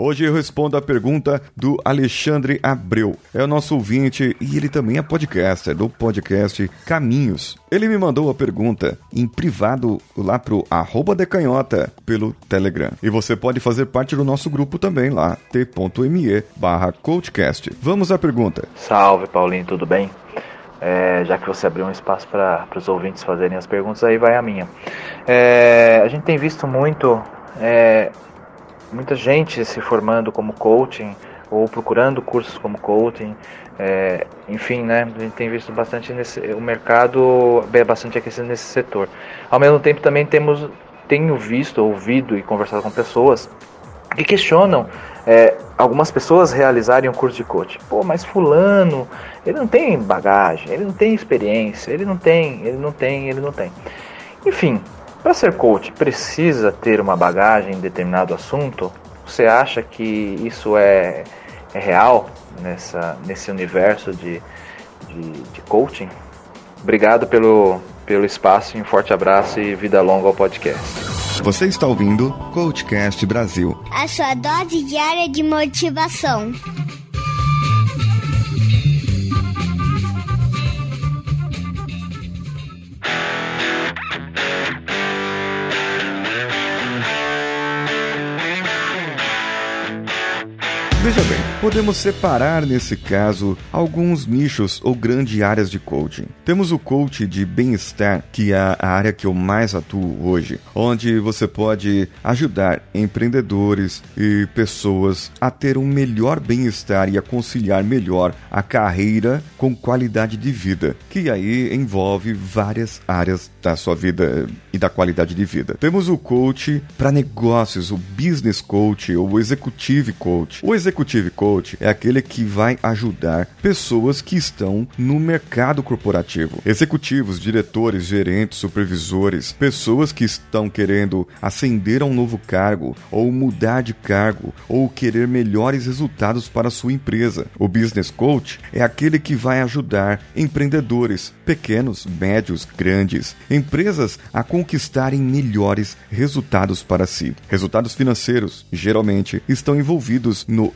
Hoje eu respondo a pergunta do Alexandre Abreu. É o nosso ouvinte e ele também é podcaster do podcast Caminhos. Ele me mandou a pergunta em privado lá pro arroba decanhota pelo Telegram. E você pode fazer parte do nosso grupo também lá, t.me barra coachcast. Vamos à pergunta. Salve Paulinho, tudo bem? É, já que você abriu um espaço para os ouvintes fazerem as perguntas, aí vai a minha. É, a gente tem visto muito, é, muita gente se formando como coaching ou procurando cursos como coaching, é, enfim, né? A gente tem visto bastante nesse, o mercado é bastante aquecido nesse setor. Ao mesmo tempo, também temos, tenho visto, ouvido e conversado com pessoas que questionam é, algumas pessoas realizarem um curso de coach. Pô, mas fulano, ele não tem bagagem, ele não tem experiência, ele não tem, ele não tem, ele não tem. Enfim, para ser coach precisa ter uma bagagem em determinado assunto? Você acha que isso é, é real nessa, nesse universo de, de, de coaching? Obrigado pelo, pelo espaço, um forte abraço e vida longa ao podcast. Você está ouvindo Coachcast Brasil. A sua dose diária de motivação. Veja bem, podemos separar nesse caso alguns nichos ou grandes áreas de coaching. Temos o coach de bem-estar, que é a área que eu mais atuo hoje, onde você pode ajudar empreendedores e pessoas a ter um melhor bem-estar e a conciliar melhor a carreira com qualidade de vida, que aí envolve várias áreas da sua vida e da qualidade de vida. Temos o coach para negócios, o business coach ou o executive coach. O executive coach é aquele que vai ajudar pessoas que estão no mercado corporativo. Executivos, diretores, gerentes, supervisores, pessoas que estão querendo ascender a um novo cargo ou mudar de cargo ou querer melhores resultados para sua empresa. O business coach é aquele que vai ajudar empreendedores, pequenos, médios, grandes, empresas a conquistarem melhores resultados para si. Resultados financeiros, geralmente, estão envolvidos no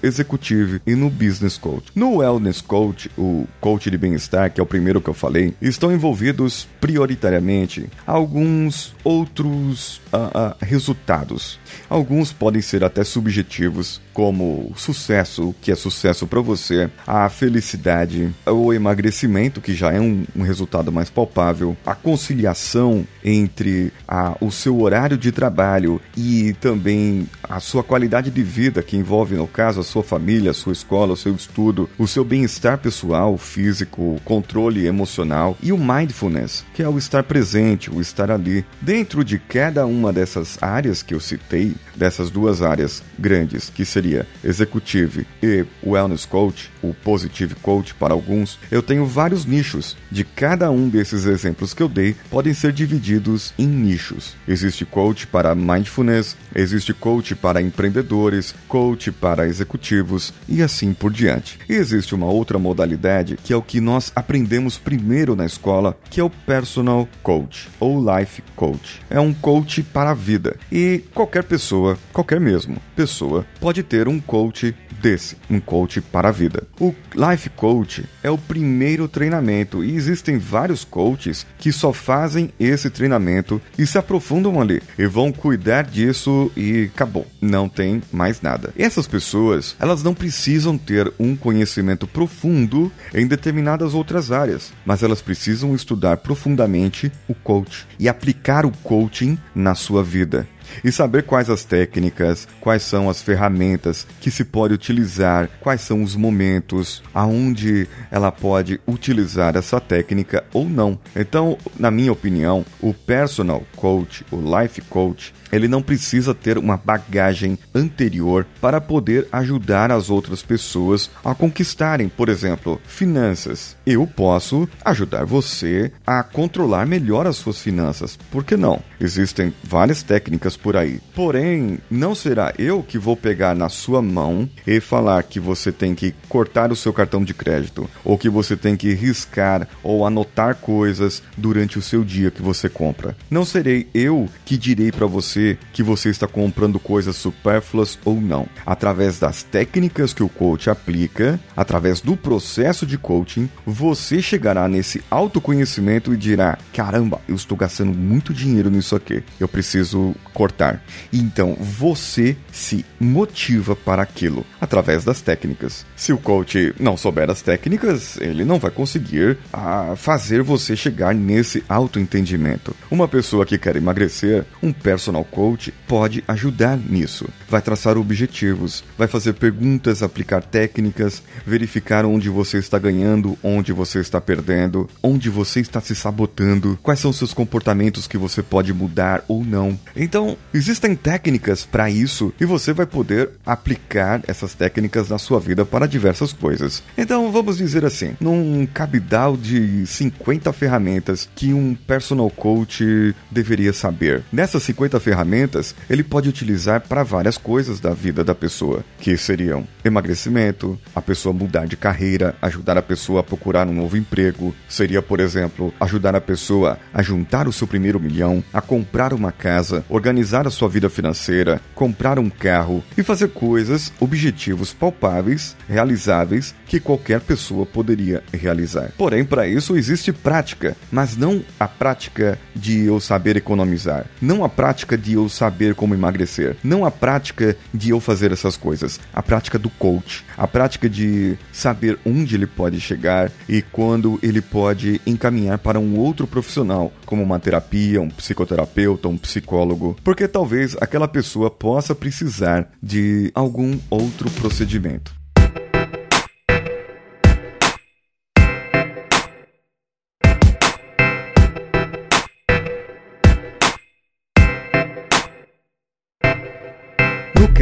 executive e no business coach. No wellness coach, o coach de bem-estar, que é o primeiro que eu falei, estão envolvidos prioritariamente alguns outros uh, uh, resultados. Alguns podem ser até subjetivos, como sucesso, o que é sucesso para você, a felicidade, o emagrecimento, que já é um, um resultado mais palpável, a conciliação entre a, o seu horário de trabalho e também a sua qualidade de vida, que envolve, no caso, a sua família, a sua escola, o seu estudo, o seu bem-estar pessoal, físico, controle emocional e o mindfulness, que é o estar presente, o estar ali. Dentro de cada uma dessas áreas que eu citei, dessas duas áreas grandes, que seria Executive e Wellness Coach, o Positive Coach para alguns, eu tenho vários nichos. De cada um desses exemplos que eu dei, podem ser divididos em nichos. Existe coach para mindfulness, existe coach para empreendedores, coach para executivos e assim por diante. E existe uma outra modalidade que é o que nós aprendemos primeiro na escola, que é o personal coach ou life coach. É um coach para a vida. E qualquer pessoa, qualquer mesmo pessoa, pode ter um coach desse, um coach para a vida. O Life Coach é o primeiro treinamento e existem vários coaches que só fazem esse treinamento e se aprofundam ali e vão cuidar disso e acabou, não tem mais nada. E essas pessoas, elas não precisam ter um conhecimento profundo em determinadas outras áreas, mas elas precisam estudar profundamente o coach e aplicar o coaching na sua vida e saber quais as técnicas, quais são as ferramentas que se pode utilizar, quais são os momentos aonde ela pode utilizar essa técnica ou não. Então, na minha opinião, o personal coach, o life coach, ele não precisa ter uma bagagem anterior para poder ajudar as outras pessoas a conquistarem, por exemplo, finanças. Eu posso ajudar você a controlar melhor as suas finanças. Por que não? Existem várias técnicas por aí. Porém, não será eu que vou pegar na sua mão e falar que você tem que cortar o seu cartão de crédito, ou que você tem que riscar ou anotar coisas durante o seu dia que você compra. Não serei eu que direi para você que você está comprando coisas supérfluas ou não. Através das técnicas que o coach aplica, através do processo de coaching, você chegará nesse autoconhecimento e dirá: caramba, eu estou gastando muito dinheiro nisso aqui, eu preciso cortar. Então você se motiva para aquilo através das técnicas. Se o coach não souber as técnicas, ele não vai conseguir ah, fazer você chegar nesse autoentendimento. Uma pessoa que quer emagrecer, um personal coach pode ajudar nisso. Vai traçar objetivos, vai fazer perguntas, aplicar técnicas, verificar onde você está ganhando, onde você está perdendo, onde você está se sabotando, quais são seus comportamentos que você pode mudar ou não. Então, existem técnicas para isso e você vai poder aplicar essas técnicas na sua vida para diversas coisas. Então, vamos dizer assim, num cabidal de 50 ferramentas que um personal coach deveria saber. Nessas 50 ferramentas, ele pode utilizar para várias coisas da vida da pessoa, que seriam emagrecimento, a pessoa mudar de carreira, ajudar a pessoa a procurar um novo emprego, seria, por exemplo, ajudar a pessoa a juntar o seu primeiro milhão, a comprar uma casa, organizar a sua vida financeira, comprar um carro e fazer coisas, objetivos palpáveis, realizáveis que qualquer pessoa poderia realizar. Porém, para isso existe prática, mas não a prática de eu saber economizar, não a prática de eu saber como emagrecer, não a prática de eu fazer essas coisas, a prática do coach, a prática de saber onde ele pode chegar e quando ele pode encaminhar para um outro profissional, como uma terapia, um psicoterapeuta, um psicólogo, porque talvez aquela pessoa possa precisar de algum outro procedimento.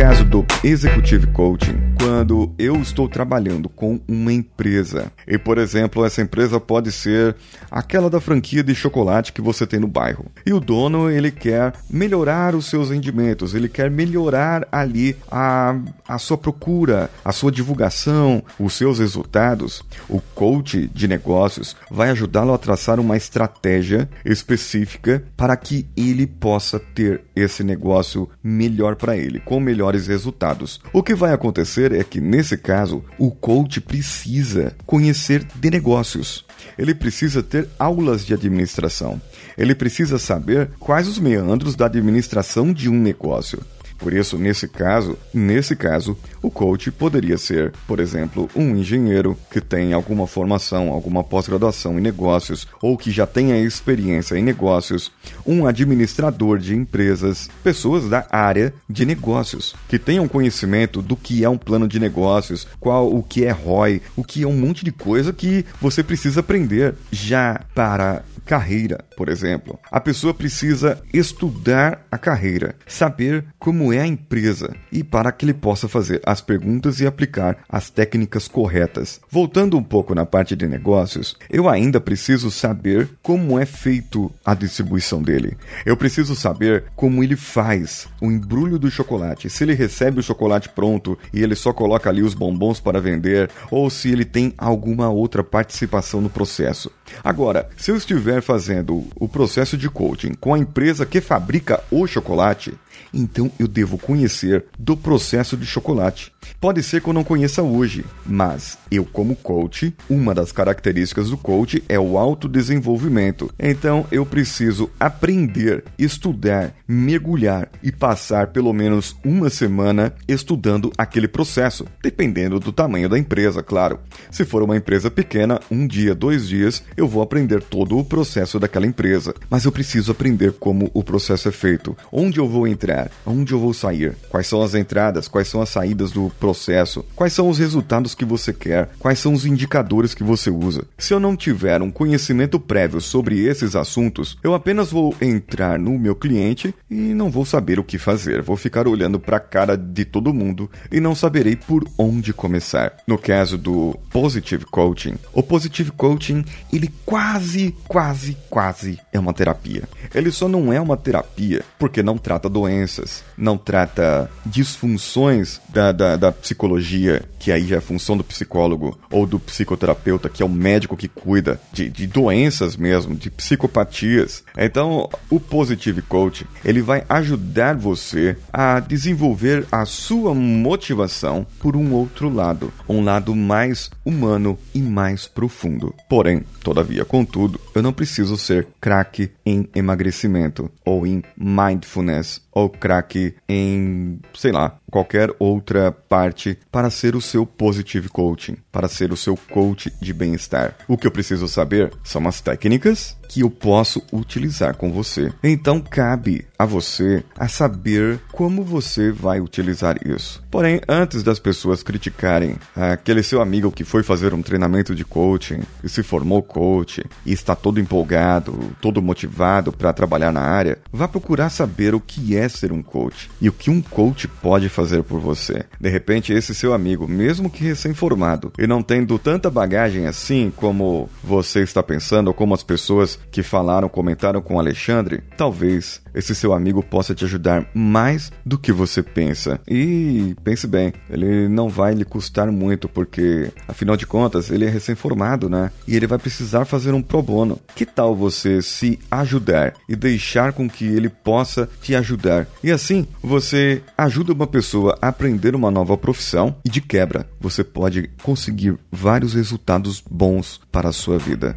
Caso do Executive Coaching, quando eu estou trabalhando com uma empresa, e por exemplo, essa empresa pode ser aquela da franquia de chocolate que você tem no bairro, e o dono ele quer melhorar os seus rendimentos, ele quer melhorar ali a, a sua procura, a sua divulgação, os seus resultados, o coach de negócios vai ajudá-lo a traçar uma estratégia específica para que ele possa ter esse negócio melhor para ele, com melhor melhores resultados. O que vai acontecer é que, nesse caso, o coach precisa conhecer de negócios. Ele precisa ter aulas de administração. Ele precisa saber quais os meandros da administração de um negócio. Por isso, nesse caso, nesse caso, o coach poderia ser, por exemplo, um engenheiro que tem alguma formação, alguma pós-graduação em negócios ou que já tenha experiência em negócios, um administrador de empresas, pessoas da área de negócios que tenham conhecimento do que é um plano de negócios, qual o que é ROI, o que é um monte de coisa que você precisa aprender já para carreira, por exemplo. A pessoa precisa estudar a carreira, saber como é a empresa e para que ele possa fazer as perguntas e aplicar as técnicas corretas. Voltando um pouco na parte de negócios, eu ainda preciso saber como é feito a distribuição dele. Eu preciso saber como ele faz o embrulho do chocolate, se ele recebe o chocolate pronto e ele só coloca ali os bombons para vender ou se ele tem alguma outra participação no processo. Agora, se eu estiver fazendo o processo de coaching com a empresa que fabrica o chocolate, então eu devo conhecer do processo de chocolate. Pode ser que eu não conheça hoje, mas eu, como coach, uma das características do coach é o autodesenvolvimento. Então eu preciso aprender, estudar, mergulhar e passar pelo menos uma semana estudando aquele processo, dependendo do tamanho da empresa, claro. Se for uma empresa pequena, um dia, dois dias, eu vou aprender todo o processo daquela empresa. Mas eu preciso aprender como o processo é feito, onde eu vou entrar? Onde eu vou sair? Quais são as entradas? Quais são as saídas do processo? Quais são os resultados que você quer? Quais são os indicadores que você usa? Se eu não tiver um conhecimento prévio sobre esses assuntos, eu apenas vou entrar no meu cliente e não vou saber o que fazer. Vou ficar olhando para a cara de todo mundo e não saberei por onde começar. No caso do Positive Coaching, o Positive Coaching, ele quase, quase, quase é uma terapia. Ele só não é uma terapia porque não trata doenças não trata disfunções da, da, da psicologia, que aí já é função do psicólogo, ou do psicoterapeuta, que é o médico que cuida de, de doenças mesmo, de psicopatias. Então, o Positive Coach, ele vai ajudar você a desenvolver a sua motivação por um outro lado, um lado mais humano e mais profundo. Porém, todavia, contudo, eu não preciso ser craque em emagrecimento ou em mindfulness ou craque em, sei lá, qualquer outra parte para ser o seu positive coaching, para ser o seu coach de bem-estar. O que eu preciso saber são as técnicas que eu posso utilizar com você. Então cabe a você a saber como você vai utilizar isso. Porém, antes das pessoas criticarem aquele seu amigo que foi fazer um treinamento de coaching e se formou coach e está todo empolgado, todo motivado para trabalhar na área, vá procurar saber o que é ser um coach e o que um coach pode fazer por você. De repente, esse seu amigo, mesmo que recém-formado e não tendo tanta bagagem assim como você está pensando ou como as pessoas que falaram, comentaram com Alexandre, talvez esse seu amigo possa te ajudar mais do que você pensa. E pense bem, ele não vai lhe custar muito, porque afinal de contas ele é recém-formado, né? E ele vai precisar fazer um pro bono. Que tal você se ajudar e deixar com que ele possa te ajudar? E assim você ajuda uma pessoa a aprender uma nova profissão e de quebra você pode conseguir vários resultados bons para a sua vida.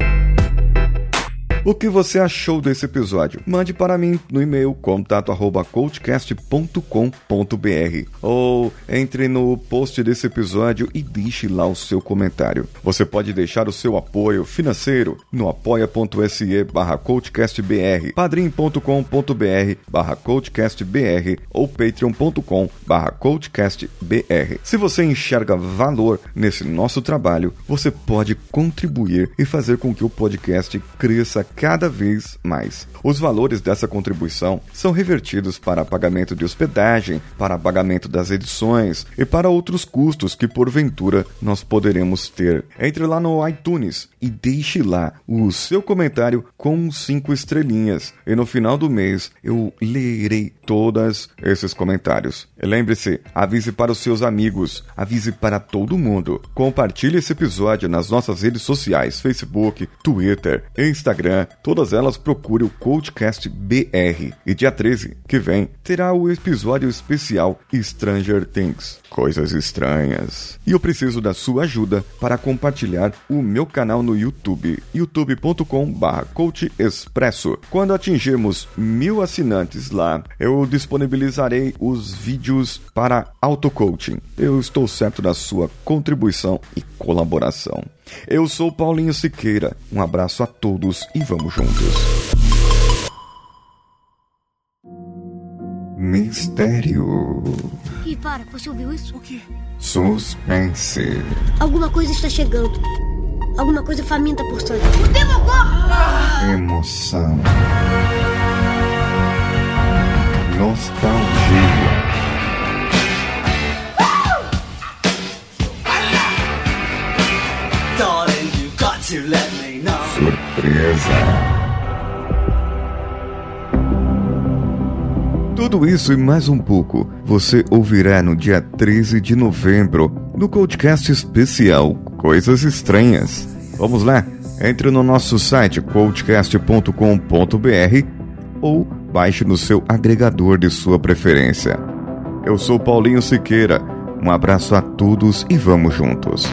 O que você achou desse episódio? Mande para mim no e-mail contato@coachcast.com.br ou entre no post desse episódio e deixe lá o seu comentário. Você pode deixar o seu apoio financeiro no apoia.se barra coachcastbr, padrim.com.br barra coachcastbr ou patreon.com barra coachcastbr. Se você enxerga valor nesse nosso trabalho, você pode contribuir e fazer com que o podcast cresça cada vez mais. Os valores dessa contribuição são revertidos para pagamento de hospedagem, para pagamento das edições e para outros custos que porventura nós poderemos ter. Entre lá no iTunes e deixe lá o seu comentário com cinco estrelinhas e no final do mês eu lerei todos esses comentários. Lembre-se, avise para os seus amigos, avise para todo mundo. Compartilhe esse episódio nas nossas redes sociais, Facebook, Twitter, Instagram, todas elas procure o Coachcast BR. E dia 13, que vem, terá o episódio especial Stranger Things coisas estranhas. E eu preciso da sua ajuda para compartilhar o meu canal no YouTube, youtube.com/barra Expresso. Quando atingirmos mil assinantes lá, eu disponibilizarei os vídeos para auto-coaching. Eu estou certo da sua contribuição e colaboração. Eu sou Paulinho Siqueira. Um abraço a todos e vamos juntos. Mistério. E para, você ouviu isso? O quê? Suspense. Alguma coisa está chegando. Alguma coisa faminta por sangue. O Demogorgon! Emoção. Nostalgia. Surpresa. Tudo isso e mais um pouco você ouvirá no dia 13 de novembro no podcast especial Coisas Estranhas. Vamos lá? Entre no nosso site coachcast.com.br ou baixe no seu agregador de sua preferência. Eu sou Paulinho Siqueira. Um abraço a todos e vamos juntos.